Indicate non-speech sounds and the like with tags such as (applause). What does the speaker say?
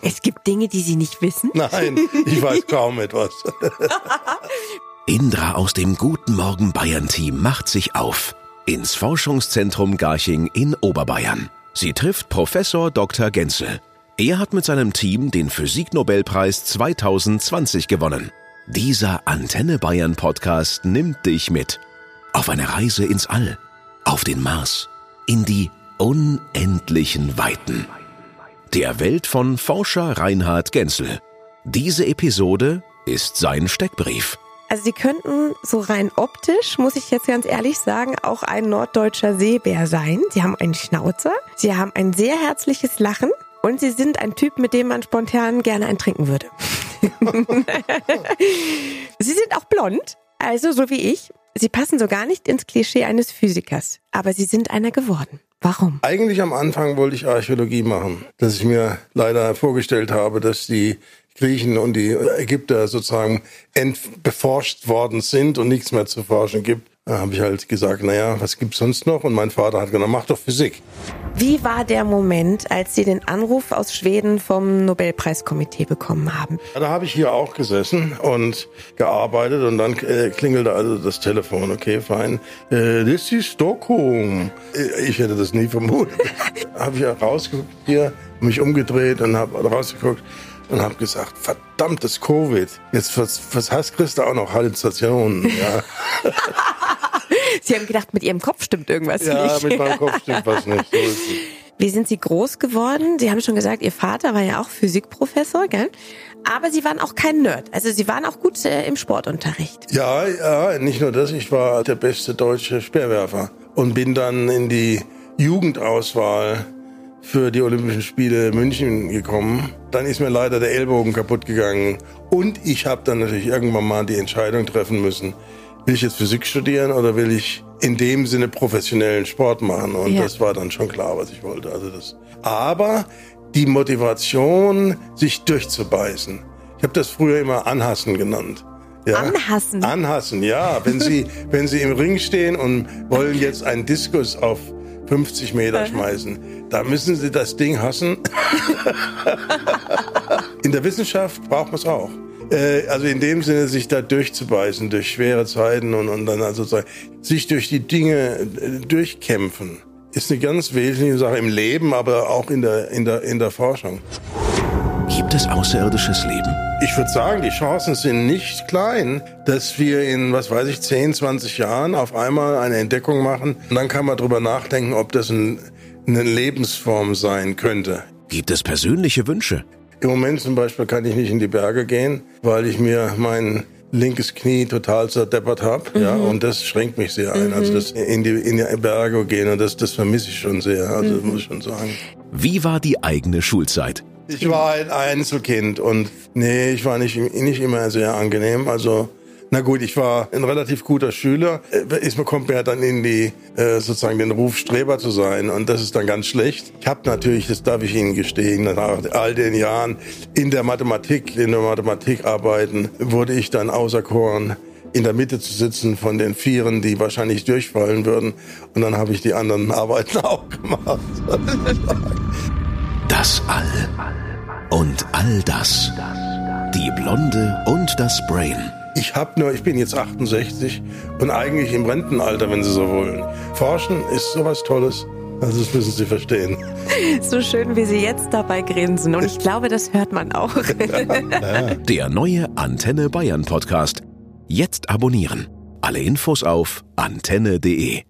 Es gibt Dinge, die Sie nicht wissen. Nein, ich weiß (laughs) kaum etwas. Indra aus dem Guten Morgen Bayern Team macht sich auf ins Forschungszentrum Garching in Oberbayern. Sie trifft Professor Dr. Genzel. Er hat mit seinem Team den Physiknobelpreis 2020 gewonnen. Dieser Antenne Bayern Podcast nimmt dich mit auf eine Reise ins All, auf den Mars, in die unendlichen Weiten. Der Welt von Forscher Reinhard Genzel. Diese Episode ist sein Steckbrief. Also Sie könnten so rein optisch, muss ich jetzt ganz ehrlich sagen, auch ein norddeutscher Seebär sein. Sie haben einen Schnauzer, Sie haben ein sehr herzliches Lachen und Sie sind ein Typ, mit dem man spontan gerne ein trinken würde. (laughs) Sie sind auch blond, also so wie ich. Sie passen so gar nicht ins Klischee eines Physikers, aber Sie sind einer geworden. Warum? Eigentlich am Anfang wollte ich Archäologie machen, dass ich mir leider vorgestellt habe, dass die Griechen und die Ägypter sozusagen entbeforscht worden sind und nichts mehr zu forschen gibt. Da habe ich halt gesagt, naja, was gibt's sonst noch? Und mein Vater hat gesagt, mach doch Physik. Wie war der Moment, als Sie den Anruf aus Schweden vom Nobelpreiskomitee bekommen haben? Ja, da habe ich hier auch gesessen und gearbeitet und dann äh, klingelte also das Telefon. Okay, fein. Äh, this is Stockholm. Äh, ich hätte das nie vermutet. (laughs) habe ich ja rausgeguckt hier, mich umgedreht und habe rausgeguckt und habe gesagt, verdammtes Covid. Jetzt was, was heißt Christa auch noch Halluzinationen? Ja. (laughs) Sie haben gedacht, mit Ihrem Kopf stimmt irgendwas ja, nicht. mit meinem Kopf stimmt was nicht. So. (laughs) Wie sind Sie groß geworden? Sie haben schon gesagt, Ihr Vater war ja auch Physikprofessor, gell? Aber Sie waren auch kein Nerd. Also Sie waren auch gut äh, im Sportunterricht. Ja, ja, nicht nur das, ich war der beste deutsche Speerwerfer und bin dann in die Jugendauswahl für die Olympischen Spiele München gekommen. Dann ist mir leider der Ellbogen kaputt gegangen und ich habe dann natürlich irgendwann mal die Entscheidung treffen müssen, will ich jetzt Physik studieren oder will ich in dem Sinne professionellen Sport machen? Und Ja. das war dann schon klar, was ich wollte. Also das. Aber die Motivation, sich durchzubeißen. Ich habe das früher immer Anhassen genannt. Ja? Anhassen? Anhassen, ja. Wenn Sie, (laughs) wenn Sie im Ring stehen und wollen jetzt einen Diskus auf 50 Meter schmeißen, da müssen Sie das Ding hassen. (laughs) In der Wissenschaft braucht man es auch. Äh, Also in dem Sinne, sich da durchzubeißen durch schwere Zeiten und, und dann also sagen, sich durch die Dinge äh, durchkämpfen, ist eine ganz wesentliche Sache im Leben, aber auch in der, in der, in der Forschung. Gibt es außerirdisches Leben? Ich würde sagen, die Chancen sind nicht klein, dass wir in, was weiß ich, 10, 20 Jahren auf einmal eine Entdeckung machen. Und dann kann man drüber nachdenken, ob das ein, eine Lebensform sein könnte. Gibt es persönliche Wünsche? Im Moment zum Beispiel kann ich nicht in die Berge gehen, weil ich mir mein linkes Knie total zerdeppert habe. Ja, und das schränkt mich sehr ein. Also das in die, in die Berge gehen und das, das vermisse ich schon sehr. Also muss ich schon sagen. Wie war die eigene Schulzeit? Ich war ein Einzelkind und nee, ich war nicht, nicht immer sehr angenehm. Also, na gut, ich war ein relativ guter Schüler. Äh, Ist, man kommt mir dann in die, äh, sozusagen den Ruf, Streber zu sein und das ist dann ganz schlecht. Ich habe natürlich, das darf ich Ihnen gestehen, nach all den Jahren in der Mathematik, in der Mathematik arbeiten, wurde ich dann auserkoren, in der Mitte zu sitzen von den Vieren, die wahrscheinlich durchfallen würden. Und dann habe ich die anderen (laughs) Arbeiten auch gemacht. Das All. Und all das. Die Blonde und das Brain. Ich hab nur, ich bin jetzt 68 und eigentlich im Rentenalter, wenn Sie so wollen. Forschen ist sowas Tolles. Also das müssen Sie verstehen. (laughs) So schön, wie Sie jetzt dabei grinsen. Und ich (laughs) glaube, das hört man auch. Der neue Antenne Bayern Podcast. Jetzt abonnieren. Alle Infos auf antenne.de.